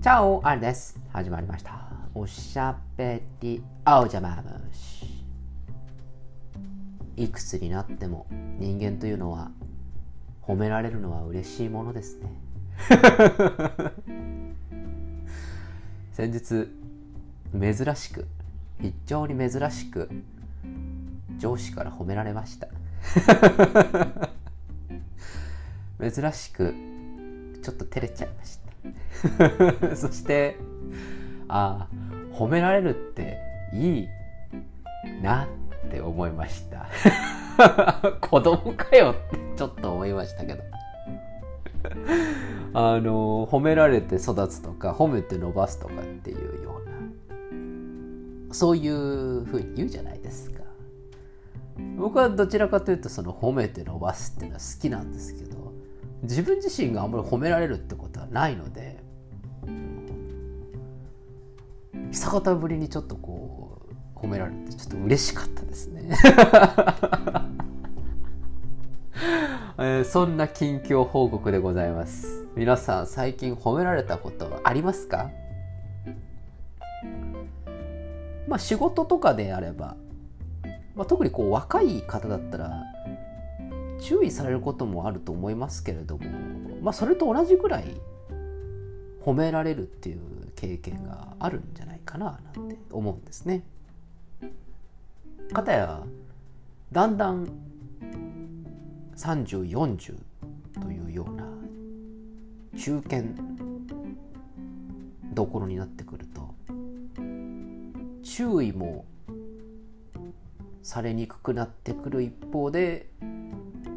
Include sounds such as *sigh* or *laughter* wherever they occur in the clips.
チャオあれです始まりました。おしゃべり。青じゃま虫いくつになっても人間というのは褒められるのは嬉しいものですね。*laughs* 先日珍しく非常に珍しく上司から褒められました。*laughs* 珍しくちょっと照れちゃいました *laughs* そしてああ褒められるっていいなって思いました。*laughs* 子供かよってちょっと思いましたけど。*laughs* あの褒められて育つとか褒めて伸ばすとかっていうようなそういうふうに言うじゃないですか。僕はどちらかというとその褒めて伸ばすっていうのは好きなんですけど自分自身があんまり褒められるってことないので久方ぶりにちょっとこう褒められてちょっと嬉しかったですね。*laughs* えー、そんな近況報告でございます。皆さん最近褒められたことはありますか？まあ仕事とかであれば、まあ、特にこう若い方だったら注意されることもあると思いますけれども、まあ、それと同じぐらい褒められるっていう経験があるんじゃないかななんて思うんですね。かたやだんだん3040というような中堅どころになってくると注意もされにくくなってくる一方で、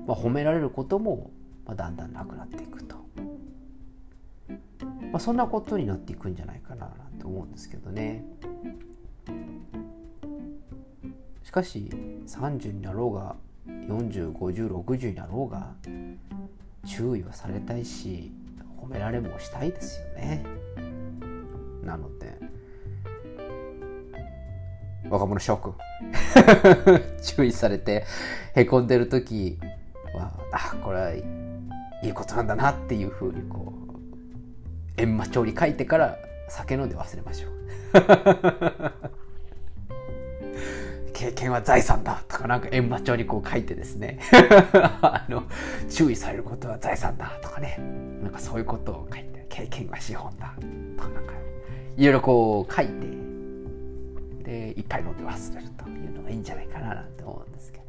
まあ、褒められることも、だんだんなくなっていく、まあ、そんなことになっていくんじゃないかななんて思うんですけどね。しかし30になろうが405060になろうが注意はされたいし褒められもしたいですよね。なので若者諸君 *laughs* 注意されてへこんでる時はあこれはいいことなんだなっていうふうにこう閻魔帳に書いてから酒飲んで忘れましょう。*laughs* 経験は財産だとかなんか閻魔帳にこう書いてですね。*laughs* あの注意されることは財産だとかね。なんかそういうことを書いて経験は資本だとかなんかいろいろこう書いてでいっぱい飲んで忘れるというのがいいんじゃないかななんて思うんですけど。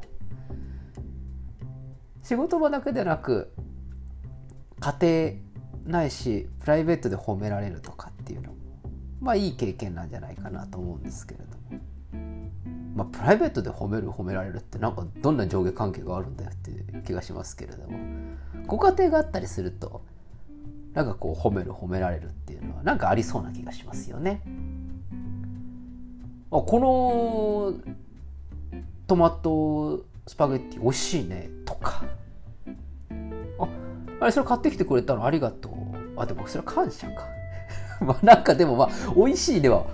仕事場だけでなく家庭ないしプライベートで褒められるとかっていうのもまあいい経験なんじゃないかなと思うんですけれども。まあ、プライベートで褒める褒められるってなんかどんな上下関係があるんだよっていう気がしますけれども。ご家庭があったりするとなんかこう褒める褒められるっていうのはなんかありそうな気がしますよね。あこのトマトスパゲッティ美味しいねとか。あれそれ買ってきてくれたのありがとう。あでもそれは感謝か。*laughs* まあなんかでもまあ美味しいでは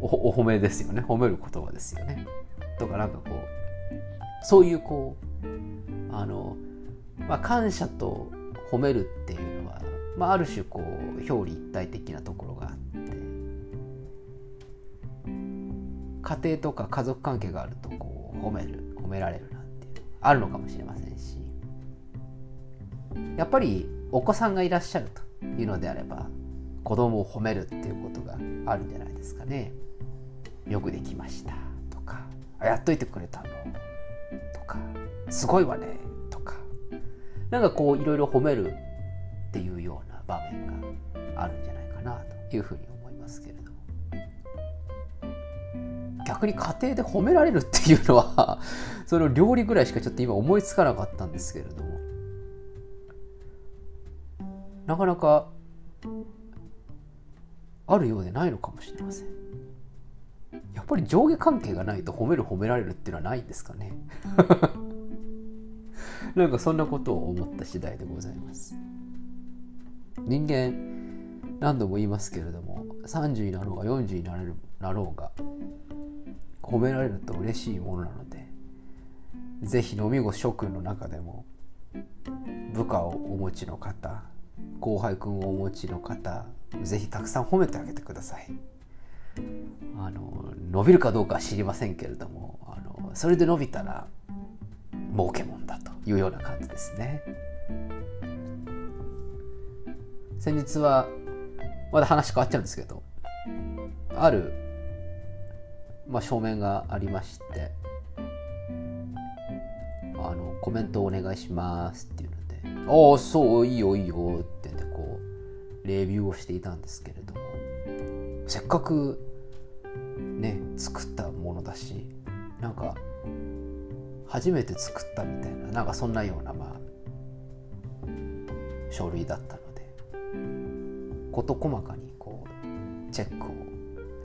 お褒めですよね。褒める言葉ですよね。とかなんかこうそういうこうあの、まあ、感謝と褒めるっていうのは、まあ、ある種こう表裏一体的なところがあって家庭とか家族関係があるとこう褒める褒められるなんていうあるのかもしれませんしやっぱりお子さんがいらっしゃるというのであれば子供を褒めるっていうことがあるんじゃないですかね。よくできましたとかやっといてくれたのとかすごいわねとか。なんかこういろいろ褒めるっていうような場面があるんじゃないかなというふうに思いますけれども。逆に家庭で褒められるっていうのはその料理ぐらいしかちょっと今思いつかなかったんですけれども。なかなかあるようでないのかもしれません。やっぱり上下関係がないと褒める褒められるっていうのはないんですかね。*laughs* なんかそんなことを思った次第でございます。人間何度も言いますけれども30になろうが40になれるなろうが褒められると嬉しいものなので是非飲み子諸君の中でも部下をお持ちの方後輩くんをお持ちの方ぜひたくさん褒めてあげてください。あの伸びるかどうかは知りませんけれどもあのそれで伸びたら儲けもんだというような感じですね。先日はまだ話変わっちゃうんですけどある、まあ、証明がありましてあのコメントお願いしますっていう「ああそういいよいいよ」ってねこうレビューをしていたんですけれども。せっかくね作ったものだしなんか初めて作ったみたいななんかそんなようなまあ書類だったので事細かにこうチェックを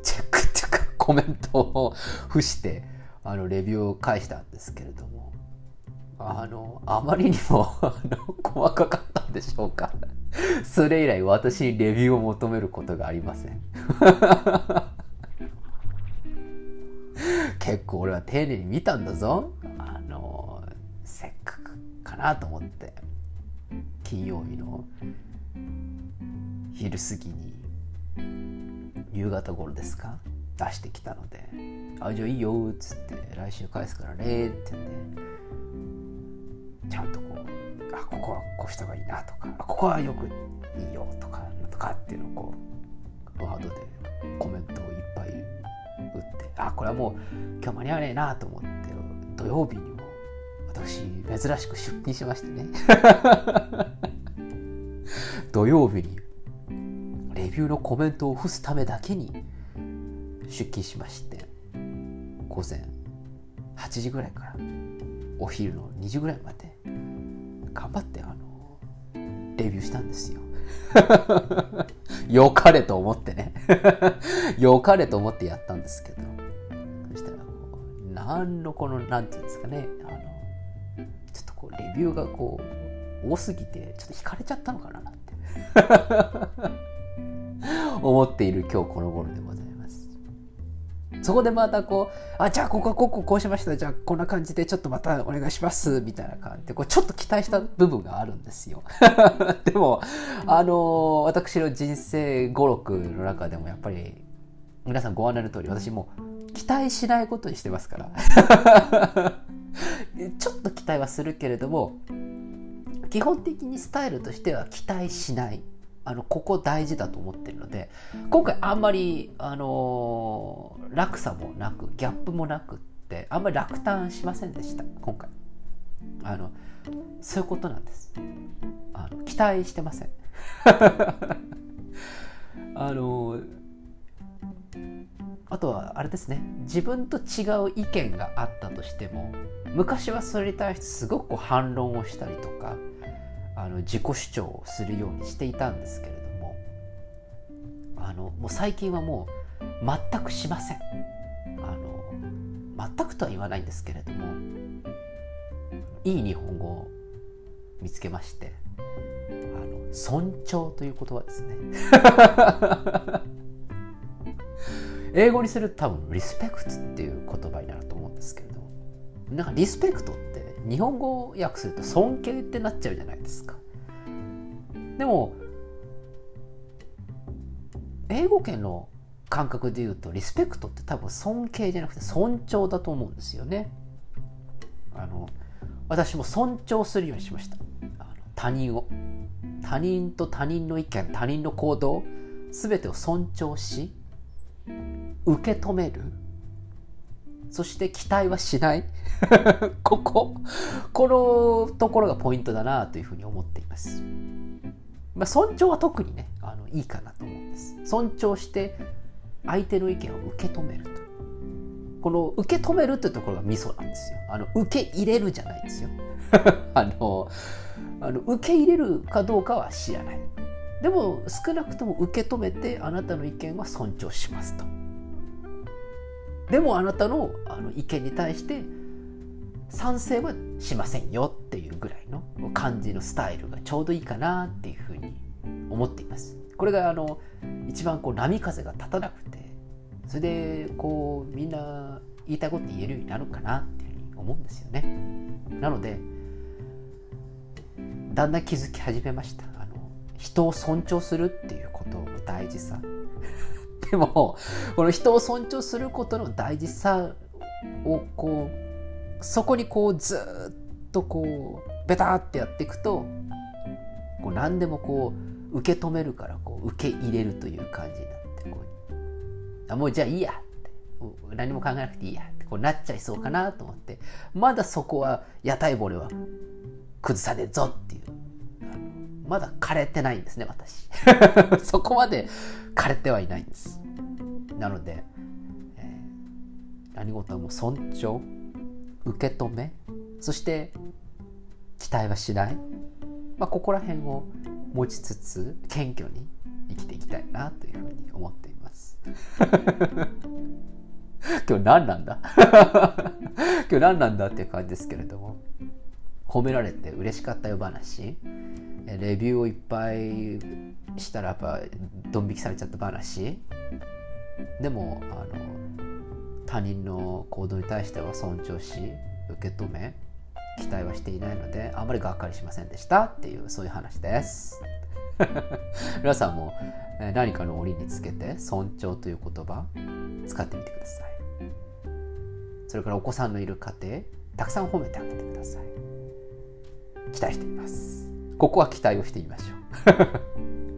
チェックっていうかコメントを *laughs* 付してあのレビューを返したんですけれども。あのあまりにもあの細かかったんでしょうか。それ以来私にレビューを求めることがありません。*laughs* 結構俺は丁寧に見たんだぞ。あのせっかくかなと思って。金曜日の昼過ぎに夕方頃ですか？出してきたので「あじゃあいいよ」っつって「来週返すからね」って言って。ちゃんとこう「あここはこうした方がいいな」とか「あここはよくいいよ」とか「とか」っていうのをこうワードでコメントをいっぱい打ってあこれはもう今日間に合わねえなと思って土曜日にも私珍しく出勤しましてね。*laughs* 土曜日にレビューのコメントを付すためだけに出勤しまして午前8時ぐらいからお昼の2時ぐらいまで頑張ってあのレビューしたんですよ。*laughs* よかれと思ってね。*laughs* よかれと思ってやったんですけど。そしたらこう何のこの何て言うんですかね。あのちょっとこうレビューがこう多すぎてちょっと引かれちゃったのかななんて。*laughs* 思っている今日この頃でございます。そこでまたこうあじゃあここはこここうしました。じゃあこんな感じでちょっとまたお願いします。みたいな感じでこうちょっと期待した部分があるんですよ。*laughs* でもあの私の人生語録の中でもやっぱり皆さんご案内の通り私も期待しないことにしてますから。*laughs* ちょっと期待はするけれども基本的にスタイルとしては期待しない。あのここ大事だと思ってるので今回あんまり、あのー、落差もなくギャップもなくってあんまり落胆しませんでした今回。あのそういうことなんです。あの期待してません。*laughs* あのあとはあれですね。自分と違う意見があったとしても昔はそれに対してすごく反論をしたりとかあの自己主張をするようにしていたんですけれどもあのもう最近はもう全くしません。あの全くとは言わないんですけれどもいい日本語を見つけましてあの尊重という言葉ですね。*laughs* 英語にすると多分リスペクトっていう言葉になると思うんですけどなんかリスペクトって日本語訳すると尊敬ってなっちゃうじゃないですか。でも英語圏の感覚で言うとリスペクトって多分尊敬じゃなくて尊重だと思うんですよね。あの私も尊重するようにしました。あの他人を。他人と他人の意見他人の行動全てを尊重し受け止める。そして期待はしない。*laughs* こここのところがポイントだなというふうに思っています、まあ、尊重は特にねあのいいかなと思うんです。尊重して相手の意見を受け止めると。この受け止めるってところがミソなんですよ。あの受け入れるじゃないですよ。*laughs* あのあの受け入れるかどうかは知らない。でも少なくとも受け止めてあなたの意見は尊重しますと。でもあなたのあの意見に対して賛成はしませんよっていうぐらいの感じのスタイルがちょうどいいかなっていうふうに思っています。これがあの一番こう波風が立たなくてそれでこうみんな言いたいこと言えるようになるかなっていうふうに思うんですよね。なのでだんだん気づき始めました。あの人を尊重するっていうことの大事さでもこの人を尊重することの大事さをこうそこにこうずっとこうベタってやっていくとこう何でもこう受け止めるからこう受け入れるという感じになってこうあもうじゃあいいやって何も考えなくていいやってこうなっちゃいそうかなと思ってまだそこは屋台骨は崩さねえぞっていう。まだ枯れてないんですね私。*laughs* そこまで枯れてはいないんです。なので、えー、何事も尊重受け止めそして期待はしない、まあ、ここら辺を持ちつつ謙虚に生きていきたいなというふうに思っています。*laughs* 今日何なんだ？*laughs* 今日何なんだっていう感じですけれども。褒められて嬉しかったよ話。レビューをいっぱいしたらやっぱドン引きされちゃった話。でもあの他人の行動に対しては尊重し受け止め期待はしていないのであまりがっかりしませんでしたっていうそういう話です。*laughs* 皆さんも何かの折につけて尊重という言葉使ってみてください。それからお子さんのいる家庭たくさん褒めてあげてください。期待しています。ここは期待をしてみましょう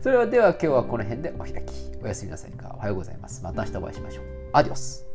それでは今日はこの辺でお開き。おやすみなさい。かおはようございます。また明日お会いしましょう。アディオス。